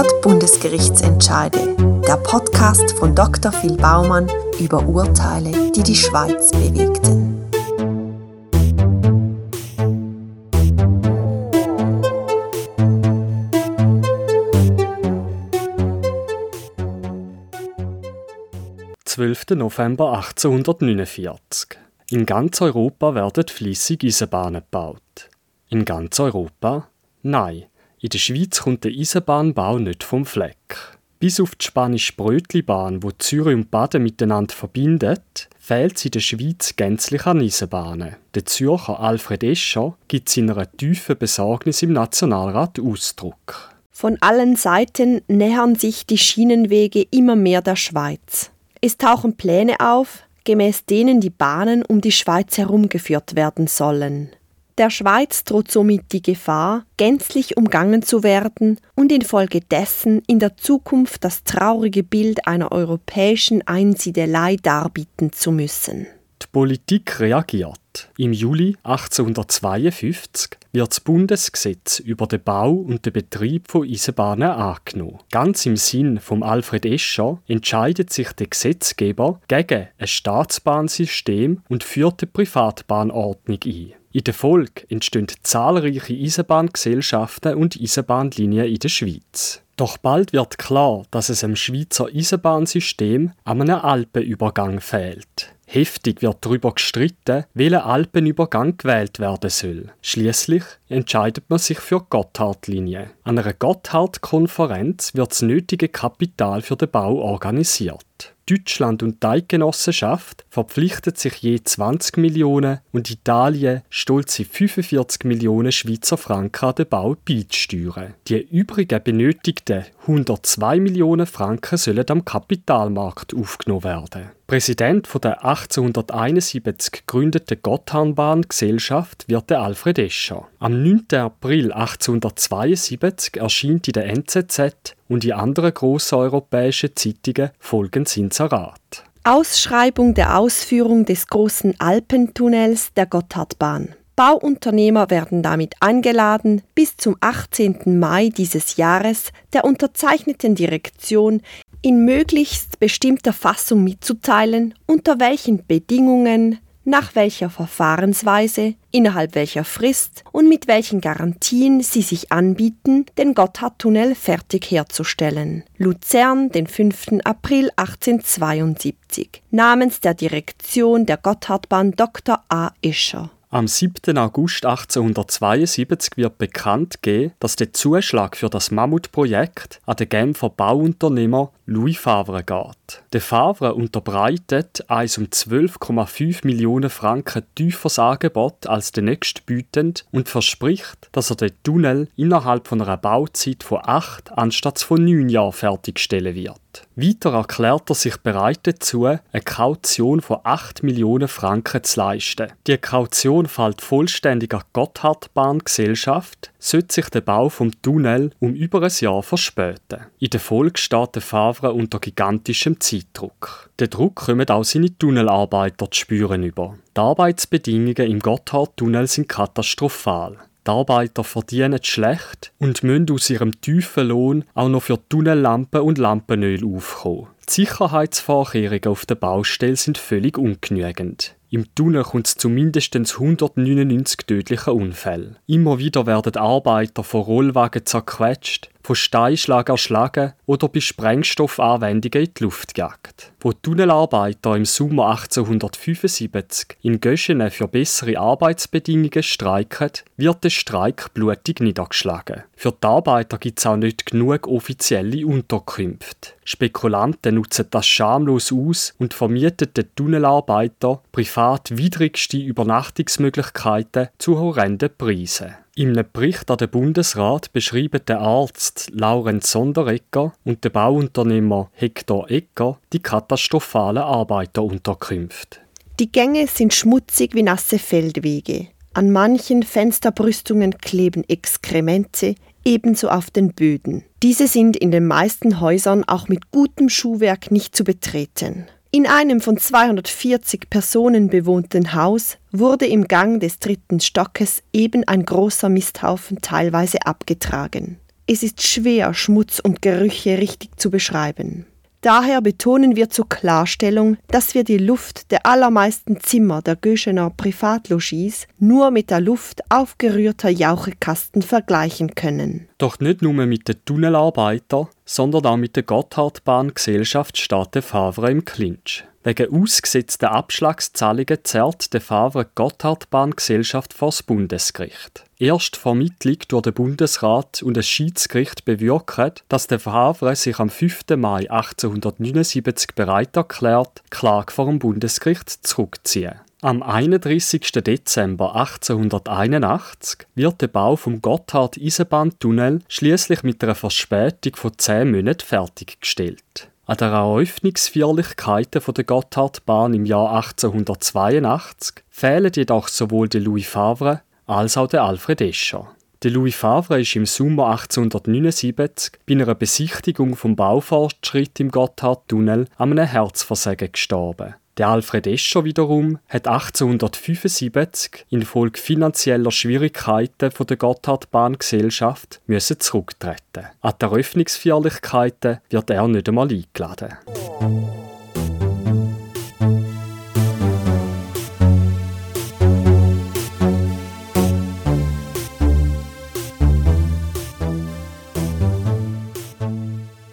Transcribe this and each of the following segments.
100 Bundesgerichtsentscheide. Der Podcast von Dr. Phil Baumann über Urteile, die die Schweiz bewegten. November 1849. In ganz Europa werden fließig Eisenbahnen gebaut. In ganz Europa? Nein, in der Schweiz kommt der Eisenbahnbau nicht vom Fleck. Bis auf die spanische Brötlibahn, wo Zürich und Baden miteinander verbindet, fehlt es in der Schweiz gänzlich an Eisenbahnen. Der Zürcher Alfred Escher gibt seiner tiefen Besorgnis im Nationalrat Ausdruck. Von allen Seiten nähern sich die Schienenwege immer mehr der Schweiz. Es tauchen Pläne auf, gemäß denen die Bahnen um die Schweiz herumgeführt werden sollen. Der Schweiz droht somit die Gefahr, gänzlich umgangen zu werden und infolgedessen in der Zukunft das traurige Bild einer europäischen Einsiedelei darbieten zu müssen. Die Politik reagiert. Im Juli 1852 wird das Bundesgesetz über den Bau und den Betrieb von Eisenbahnen angenommen. Ganz im Sinn von Alfred Escher entscheidet sich der Gesetzgeber gegen ein Staatsbahnsystem und führt die Privatbahnordnung ein. In der Folge entstehen zahlreiche Eisenbahngesellschaften und Eisenbahnlinien in der Schweiz. Doch bald wird klar, dass es im Schweizer Eisenbahnsystem an einem Alpenübergang fehlt. Heftig wird darüber gestritten, welcher Alpenübergang gewählt werden soll. Schließlich entscheidet man sich für die Gotthardlinie. An einer Gotthard-Konferenz wird das nötige Kapital für den Bau organisiert. Deutschland und die Eidgenossenschaft verpflichtet sich je 20 Millionen und Italien stolze 45 Millionen Schweizer Franken an den Bau beizusteuern. Die übrigen benötigten 102 Millionen Franken sollen am Kapitalmarkt aufgenommen werden. Präsident der 1871 gegründeten Gotthardbahn-Gesellschaft wird der Alfred Escher. Am 9. April 1872 erscheint in der NZZ und in anderen grossen europäischen Zeitungen folgendes Inserat. Ausschreibung der Ausführung des großen Alpentunnels der Gotthardbahn. Bauunternehmer werden damit eingeladen, bis zum 18. Mai dieses Jahres der unterzeichneten Direktion in möglichst bestimmter Fassung mitzuteilen, unter welchen Bedingungen nach welcher Verfahrensweise, innerhalb welcher Frist und mit welchen Garantien sie sich anbieten, den Gotthardtunnel fertig herzustellen. Luzern, den 5. April 1872. Namens der Direktion der Gotthardbahn Dr. A. Ischer. Am 7. August 1872 wird bekannt gegeben, dass der Zuschlag für das Mammutprojekt an den Genfer Bauunternehmer Louis Favre geht. Der Favre unterbreitet ein um 12,5 Millionen Franken tieferes Angebot als der nächstbietend und verspricht, dass er den Tunnel innerhalb von einer Bauzeit von acht anstatt von neun Jahren fertigstellen wird. Weiter erklärt er sich bereit dazu, eine Kaution von 8 Millionen Franken zu leisten. Die Kaution fällt vollständig an die Gotthardbahn-Gesellschaft, sollte sich der Bau vom Tunnel um über ein Jahr verspäten. In der Folge steht der Favre unter gigantischem Zeitdruck. Der Druck kommt auch seine Tunnelarbeiter zu spüren über. Die Arbeitsbedingungen im Gotthardtunnel sind katastrophal. Die Arbeiter verdienen schlecht und müssen aus ihrem tiefen Lohn auch noch für Tunnellampen und Lampenöl aufkommen. Die Sicherheitsvorkehrungen auf der Baustelle sind völlig ungenügend. Im Tunnel kommt es zu mindestens 199 tödlichen Unfällen. Immer wieder werden Arbeiter von Rollwagen zerquetscht, von Steinschlag erschlagen oder bei Sprengstoffanwendungen in die Luft gejagt. Wo Tunnelarbeiter im Sommer 1875 in Göschenen für bessere Arbeitsbedingungen streiken, wird der Streik blutig niedergeschlagen. Für die Arbeiter gibt es auch nicht genug offizielle Unterkünfte. Spekulanten nutzen das schamlos aus und vermieten den Tunnelarbeitern privat widrigste Übernachtungsmöglichkeiten zu horrenden Preisen. In einem Bericht an den Bundesrat beschreiben der Arzt Laurenz Sonderegger und der Bauunternehmer Hector Egger die katastrophalen Arbeiterunterkünfte. Die Gänge sind schmutzig wie nasse Feldwege. An manchen Fensterbrüstungen kleben Exkremente, ebenso auf den Böden. Diese sind in den meisten Häusern auch mit gutem Schuhwerk nicht zu betreten. In einem von 240 Personen bewohnten Haus wurde im Gang des dritten Stockes eben ein großer Misthaufen teilweise abgetragen. es ist schwer, Schmutz und Gerüche richtig zu beschreiben. Daher betonen wir zur Klarstellung, dass wir die Luft der allermeisten Zimmer der Göschener Privatlogis nur mit der Luft aufgerührter Jauchekasten vergleichen können. Doch nicht nur mit den Tunnelarbeitern, sondern auch mit der Gotthardbahn-Gesellschaft Stade Favre im Clinch. Wegen ausgesetzter Abschlagszahlungen zerrt der Favre Gotthardbahn-Gesellschaft vor das Bundesgericht. Erst Vermittlung durch den Bundesrat und das Schiedsgericht bewirkt, dass der Favre sich am 5. Mai 1879 bereit erklärt, Klage vor dem Bundesgericht zurückzuziehen. Am 31. Dezember 1881 wird der Bau vom Gotthard-Eisenbahntunnel schließlich mit einer Verspätung von zehn Monaten fertiggestellt. An den Eröffnungsfeierlichkeiten der Gotthardbahn im Jahr 1882 fehlen jedoch sowohl der Louis Favre als auch der Alfred Escher. Der Louis Favre ist im Sommer 1879 bei einer Besichtigung vom Baufortschritt im Gotthardtunnel an einem Herzversagen gestorben. Der Alfred Escher wiederum hat 1875 infolge finanzieller Schwierigkeiten von der Gotthardbahngesellschaft zurücktreten. An die Eröffnungsfeierlichkeiten wird er nicht einmal eingeladen.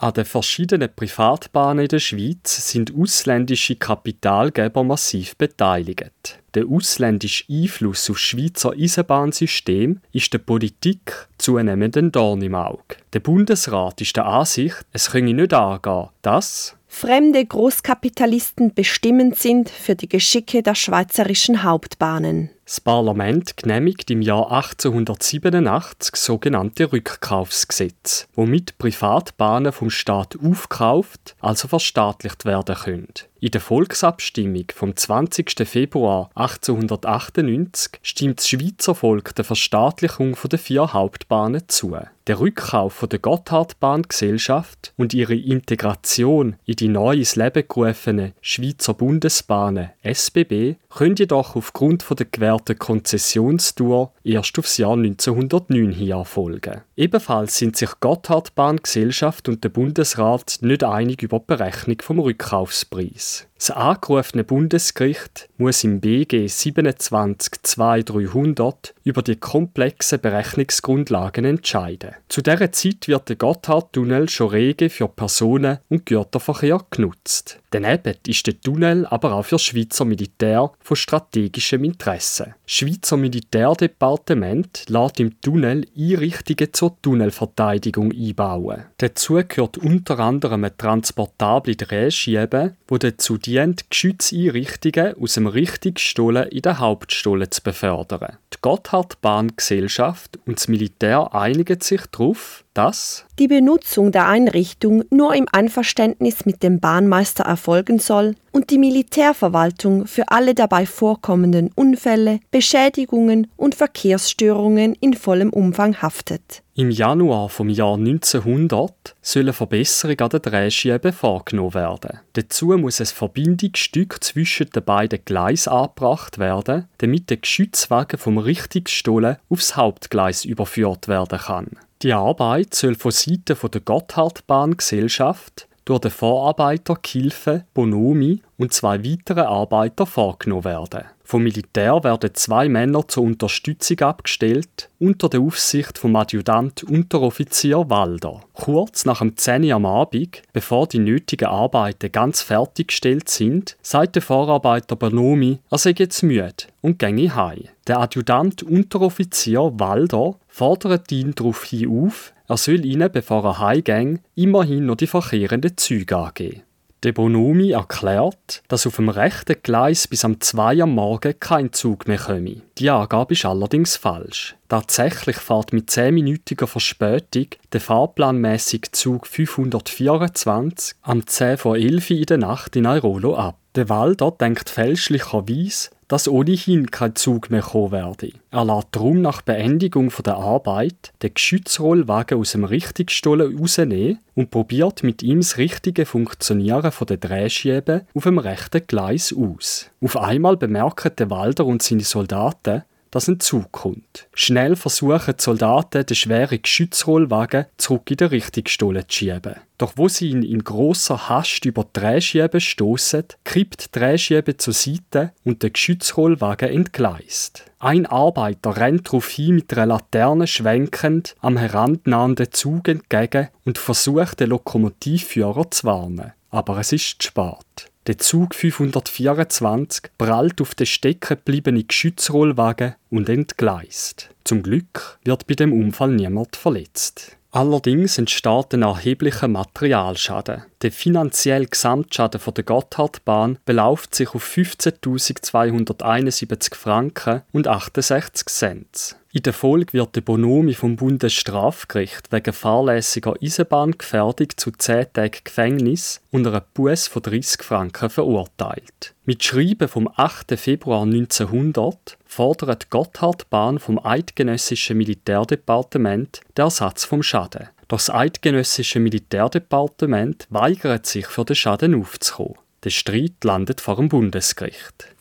An den verschiedenen Privatbahnen in der Schweiz sind ausländische Kapitalgeber massiv beteiligt. Der ausländische Einfluss auf Schweizer Eisenbahnsystem ist der Politik zunehmend ein Dorn im Auge. Der Bundesrat ist der Ansicht, es könne nicht angehen, dass fremde Großkapitalisten bestimmend sind für die Geschicke der schweizerischen Hauptbahnen. Das Parlament genehmigt im Jahr 1887 sogenannte Rückkaufsgesetz, womit Privatbahnen vom Staat aufkauft, also verstaatlicht werden können. In der Volksabstimmung vom 20. Februar 1898 stimmt das Schweizer Volk der Verstaatlichung der vier Hauptbahnen zu. Der Rückkauf der Gotthardbahngesellschaft und ihre Integration in die neu ins Leben gerufene Schweizer Bundesbahnen SBB können jedoch aufgrund der gewährten Konzessionstour erst aufs Jahr 1909 hin erfolgen. Ebenfalls sind sich Gotthardbahngesellschaft und der Bundesrat nicht einig über die Berechnung vom Rückkaufspreis. Das angerufene Bundesgericht muss im BG 272300 über die komplexen Berechnungsgrundlagen entscheiden. Zu dieser Zeit wird der Gotthardtunnel schon rege für Personen- und Güterverkehr genutzt. Daneben ist der Tunnel aber auch für Schweizer Militär von strategischem Interesse. Schweizer Militärdepartement lässt im Tunnel Einrichtungen zur Tunnelverteidigung einbauen. Dazu gehört unter anderem eine transportable Drehschiebe, wo dazu dient, Geschützeinrichtungen aus dem Richtungsstollen in der Hauptstolle zu befördern. Die Gotthardbahngesellschaft und das Militär einigen sich darauf, dass die Benutzung der Einrichtung nur im Einverständnis mit dem Bahnmeister erfolgen soll und die Militärverwaltung für alle dabei vorkommenden Unfälle, Beschädigungen und Verkehrsstörungen in vollem Umfang haftet. Im Januar vom Jahr 1900 soll eine Verbesserung an der Drehschiebe vorgenommen werden. Dazu muss ein Verbindungsstück zwischen den beiden Gleisen angebracht werden, damit der Geschützwagen vom Richtungsstollen aufs Hauptgleis überführt werden kann. Die Arbeit soll von Seiten der Gotthardbahngesellschaft durch den Vorarbeiter Kilfe Bonomi und zwei weitere Arbeiter vorgenommen werden. Vom Militär werden zwei Männer zur Unterstützung abgestellt, unter der Aufsicht vom Adjutant Unteroffizier Walder. Kurz nach dem 10 Uhr am Abend, bevor die nötigen Arbeiten ganz fertiggestellt sind, sagt der Vorarbeiter Bonomi, er sei jetzt müde und ginge heim. Der Adjutant Unteroffizier Walder fordert ihn daraufhin auf, er soll ihnen, bevor er heimgeht, immerhin noch die verkehrenden Züge angeben. Der Bonomi erklärt, dass auf dem rechten Gleis bis am 2 am Morgen kein Zug mehr komme. Die Angabe ist allerdings falsch. Tatsächlich fährt mit 10-minütiger Verspätung der fahrplanmäßige Zug 524 am 10 vor 11 in der Nacht in Airolo ab. Der Walder denkt fälschlicherweise, dass ohnehin kein Zug mehr kommen werde. Er lässt darum nach Beendigung der Arbeit den Geschützrollwagen aus dem Richtungsstollen rausnehmen und probiert mit ihm das richtige Funktionieren der Drehschiebe auf dem rechten Gleis aus. Auf einmal bemerken der Walder und seine Soldaten, dass ein Zug kommt. Schnell versuchen die Soldaten, den schweren Geschützrollwagen zurück in der Richtung Stolle zu schieben. Doch wo sie ihn in großer Hast über die Drehschiebe stoßen, kippt die Drehschiebe zur Seite und der Geschützrollwagen entgleist. Ein Arbeiter rennt daraufhin mit einer Laterne schwenkend am herannahenden Zug entgegen und versucht, den Lokomotivführer zu warnen. Aber es ist zu spät. Der Zug 524 prallt auf den stecken gebliebenen Geschützrollwagen und entgleist. Zum Glück wird bei dem Unfall niemand verletzt. Allerdings entsteht ein erheblicher Materialschaden. Der finanzielle Gesamtschaden der Gotthardbahn beläuft sich auf 15.271 Franken und 68 Cent. In der Folge wird der Bonomi vom Bundesstrafgericht wegen fahrlässiger Eisenbahngefährdung zu 10 Tagen Gefängnis und einer Buß von 30 Franken verurteilt. Mit Schreiben vom 8. Februar 1900 fordert die Gotthardbahn vom Eidgenössischen Militärdepartement den Ersatz vom Schaden. Doch das Eidgenössische Militärdepartement weigert sich, für den Schaden aufzukommen. Der Streit landet vor dem Bundesgericht.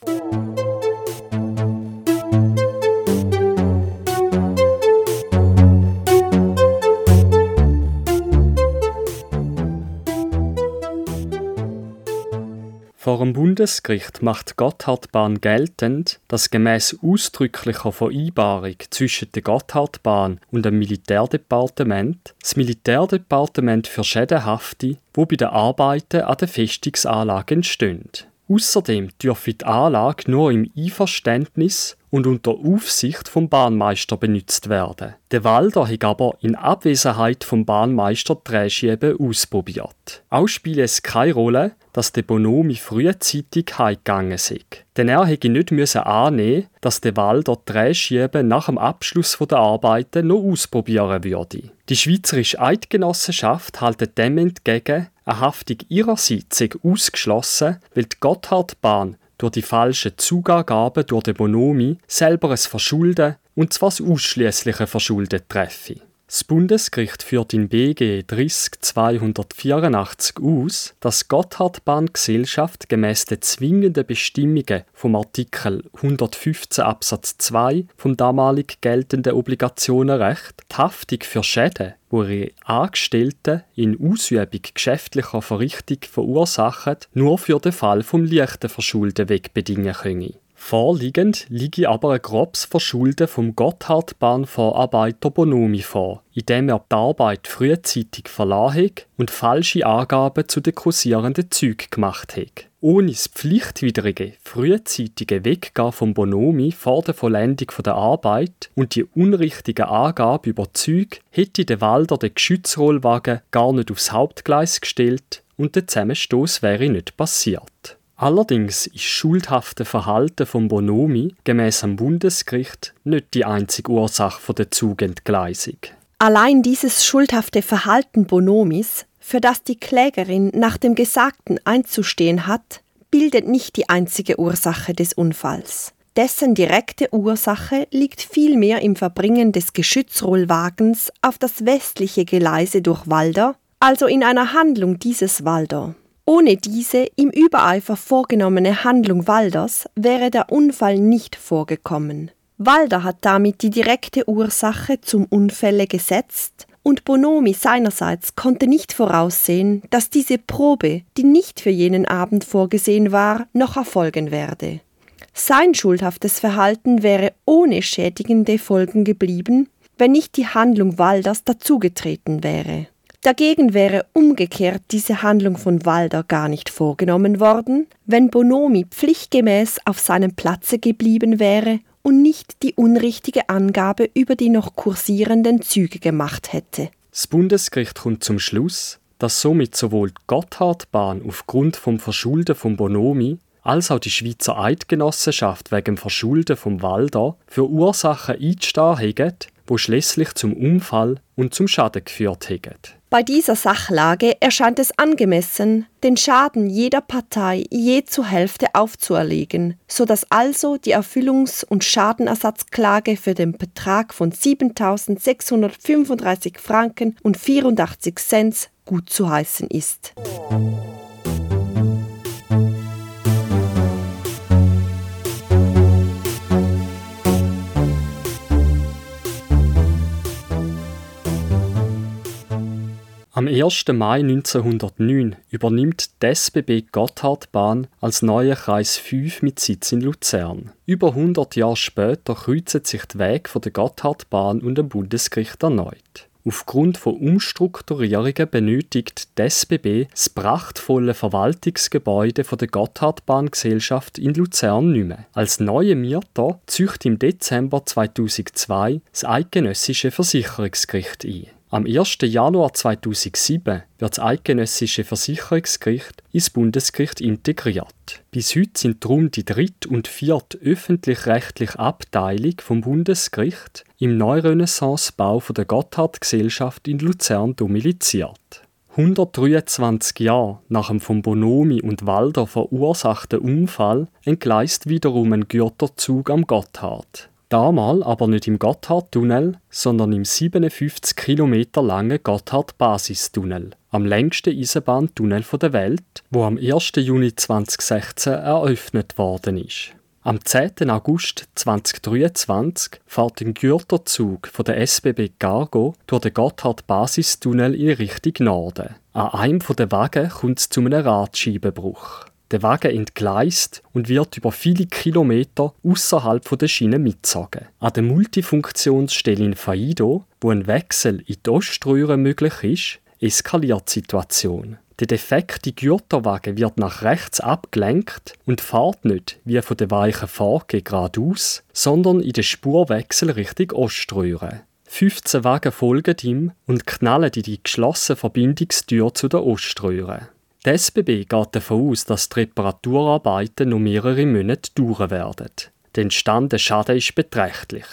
Vor dem Bundesgericht macht Gotthardbahn geltend, dass gemäß ausdrücklicher Vereinbarung zwischen der Gotthardbahn und dem Militärdepartement das Militärdepartement für Schäden hafte, wo bei den Arbeiten an der Festungsanlage entstehen. Außerdem dürfe die Anlage nur im Einverständnis und unter Aufsicht vom Bahnmeister benutzt werden. Der Walder hat aber in Abwesenheit vom Bahnmeister die Drehschiebe ausprobiert. Auch spielt es keine Rolle, dass der Bonomi frühzeitig heimgegangen ist. Denn er hätte nicht müssen annehmen, dass der Walder die Drehschiebe nach dem Abschluss der Arbeiten noch ausprobieren würde. Die Schweizerische Eidgenossenschaft hält dem entgegen, eine Haftung ihrerseits sei ausgeschlossen, weil die Gotthardbahn durch die falschen Zugangaben durch den Bonomi selber ein Verschulden und zwar das ausschließliche Verschulden treffe. Das Bundesgericht führt in BG 30284 aus, dass Gotthardbahngesellschaft gemäß den zwingenden Bestimmungen vom Artikel 115 Absatz 2 vom damalig geltenden Obligationenrecht die Haftung für Schäden, wo ihre Angestellten in Ausübung geschäftlicher Verrichtung verursachen, nur für den Fall vom leichten Verschulden wegbedingen können. Vorliegend liege aber ein grobes Verschulden vom Gotthardbahn-Vorarbeiter Bonomi vor, indem er die Arbeit frühzeitig verlassen und falsche Angaben zu den kursierenden Zügen gemacht hat. Ohne das pflichtwidrige, frühzeitige Weggehen von Bonomi vor der Vollendung der Arbeit und die unrichtige Angabe über Züge hätte der Walder den Geschützrollwagen gar nicht aufs Hauptgleis gestellt und der Zusammenstoß wäre nicht passiert. Allerdings ist schuldhafte Verhalten von Bonomi gemäß am Bundesgericht nicht die einzige Ursache der Zugentgleisung. Allein dieses schuldhafte Verhalten Bonomis, für das die Klägerin nach dem Gesagten einzustehen hat, bildet nicht die einzige Ursache des Unfalls. Dessen direkte Ursache liegt vielmehr im Verbringen des Geschützrollwagens auf das westliche Geleise durch Walder, also in einer Handlung dieses Walder. Ohne diese im Übereifer vorgenommene Handlung Walders wäre der Unfall nicht vorgekommen. Walder hat damit die direkte Ursache zum Unfälle gesetzt und Bonomi seinerseits konnte nicht voraussehen, dass diese Probe, die nicht für jenen Abend vorgesehen war, noch erfolgen werde. Sein schuldhaftes Verhalten wäre ohne schädigende Folgen geblieben, wenn nicht die Handlung Walders dazugetreten wäre. Dagegen wäre umgekehrt diese Handlung von Walder gar nicht vorgenommen worden, wenn Bonomi pflichtgemäß auf seinem Platze geblieben wäre und nicht die unrichtige Angabe über die noch kursierenden Züge gemacht hätte. Das Bundesgericht kommt zum Schluss, dass somit sowohl die Gotthardbahn aufgrund vom Verschulden von Bonomi als auch die Schweizer Eidgenossenschaft wegen dem Verschulden vom Walder für Ursachen einzustehen haben, wo schließlich zum Unfall und zum Schaden geführt haben. Bei dieser Sachlage erscheint es angemessen, den Schaden jeder Partei je zur Hälfte aufzuerlegen, so dass also die Erfüllungs- und Schadenersatzklage für den Betrag von 7.635 Franken und 84 Cent gut zu heißen ist. Am 1. Mai 1909 übernimmt die SBB Gotthardbahn als neuer Kreis 5 mit Sitz in Luzern. Über 100 Jahre später kreuzen sich die Wege der Gotthardbahn und dem Bundesgericht erneut. Aufgrund von Umstrukturierungen benötigt die SBB das prachtvolle Verwaltungsgebäude der Gotthardbahngesellschaft in Luzern nicht mehr. Als neue Mieter zücht im Dezember 2002 das Eidgenössische Versicherungsgericht ein. Am 1. Januar 2007 wird das Eidgenössische Versicherungsgericht ins Bundesgericht integriert. Bis heute sind darum die dritte und vierte öffentlich-rechtliche Abteilung vom Bundesgericht im Neurenaissancebau der Gotthard-Gesellschaft in Luzern domiliziert. 123 Jahre nach dem von Bonomi und Walder verursachten Unfall entgleist wiederum ein Gürterzug am Gotthard. Damal aber nicht im Gotthardtunnel, sondern im 57 Kilometer langen Gotthard-Basistunnel, am längsten Eisenbahntunnel der Welt, wo am 1. Juni 2016 eröffnet worden ist. Am 10. August 2023 fährt ein Gürterzug von der SBB Cargo durch den Gotthard-Basistunnel in Richtung Norden. An einem der Wagen kommt es zu einem Radscheibenbruch. Der Wagen entgleist und wird über viele Kilometer außerhalb der Schiene mitgezogen. An der Multifunktionsstelle in Faido, wo ein Wechsel in die Oströhre möglich ist, eskaliert die Situation. Der defekte Gürterwagen wird nach rechts abgelenkt und fährt nicht, wie von der weichen Forke geradeaus, sondern in den Spurwechsel Richtung Oströhre. 15 Wagen folgen ihm und knallen in die geschlossene Verbindungstür zu der Oströhre. Die SBB geht davon aus, dass die Reparaturarbeiten noch mehrere Monate dauern werden. Der entstandene Schaden ist beträchtlich.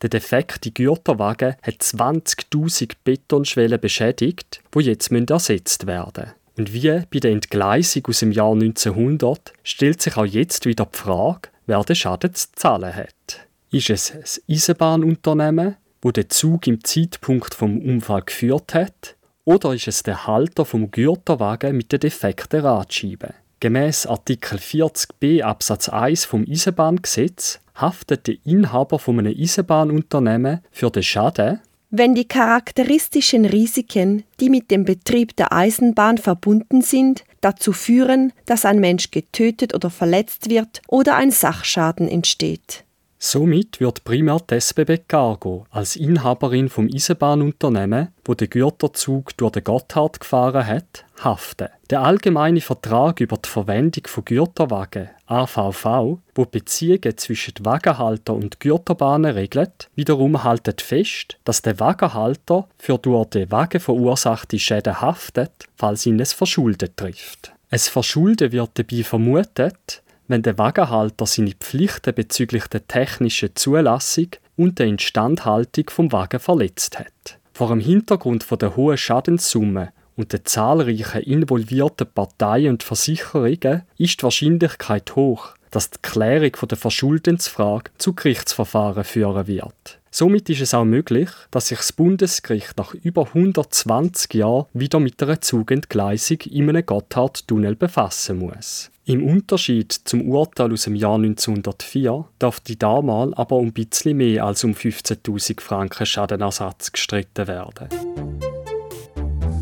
Der defekte Gürterwagen hat 20.000 Betonschwellen beschädigt, die jetzt ersetzt werden müssen. Und wie bei der Entgleisung aus dem Jahr 1900 stellt sich auch jetzt wieder die Frage, wer den Schaden zu zahlen hat. Ist es ein Eisenbahnunternehmen, wo der Zug im Zeitpunkt vom Unfall geführt hat, oder ist es der Halter vom Gürterwagen mit der defekten Radscheibe? Gemäß Artikel 40b Absatz 1 vom Eisenbahngesetz haftet der Inhaber von einem Eisenbahnunternehmen für den Schaden, wenn die charakteristischen Risiken, die mit dem Betrieb der Eisenbahn verbunden sind, dazu führen, dass ein Mensch getötet oder verletzt wird oder ein Sachschaden entsteht. Somit wird primär die SBB Cargo als Inhaberin vom Eisenbahnunternehmen, wo der Güterzug durch den Gotthard gefahren hat, haften. Der allgemeine Vertrag über die Verwendung von Gürterwagen AVV, wo Beziehungen zwischen Wagenhalter und Gürterbahnen regelt, wiederum haltet fest, dass der Wagenhalter für durch den Wagen verursachte Schäden haftet, falls ihn es Verschulden trifft. Es Verschulden wird dabei vermutet, wenn der Wagenhalter seine Pflichten bezüglich der technischen Zulassung und der Instandhaltung vom Wagen verletzt hat. Vor dem Hintergrund der hohen Schadenssumme und der zahlreichen involvierten Parteien und Versicherungen ist die Wahrscheinlichkeit hoch, dass die Klärung der Verschuldensfrage zu Gerichtsverfahren führen wird. Somit ist es auch möglich, dass sich das Bundesgericht nach über 120 Jahren wieder mit einer Zugentgleisung in einem Gotthardtunnel befassen muss. Im Unterschied zum Urteil aus dem Jahr 1904 darf die damals aber um ein bisschen mehr als um 15.000 Franken Schadenersatz gestritten werden.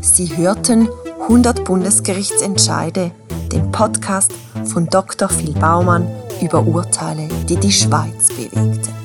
Sie hörten 100 Bundesgerichtsentscheide, den Podcast von Dr. Phil Baumann über Urteile, die die Schweiz bewegten.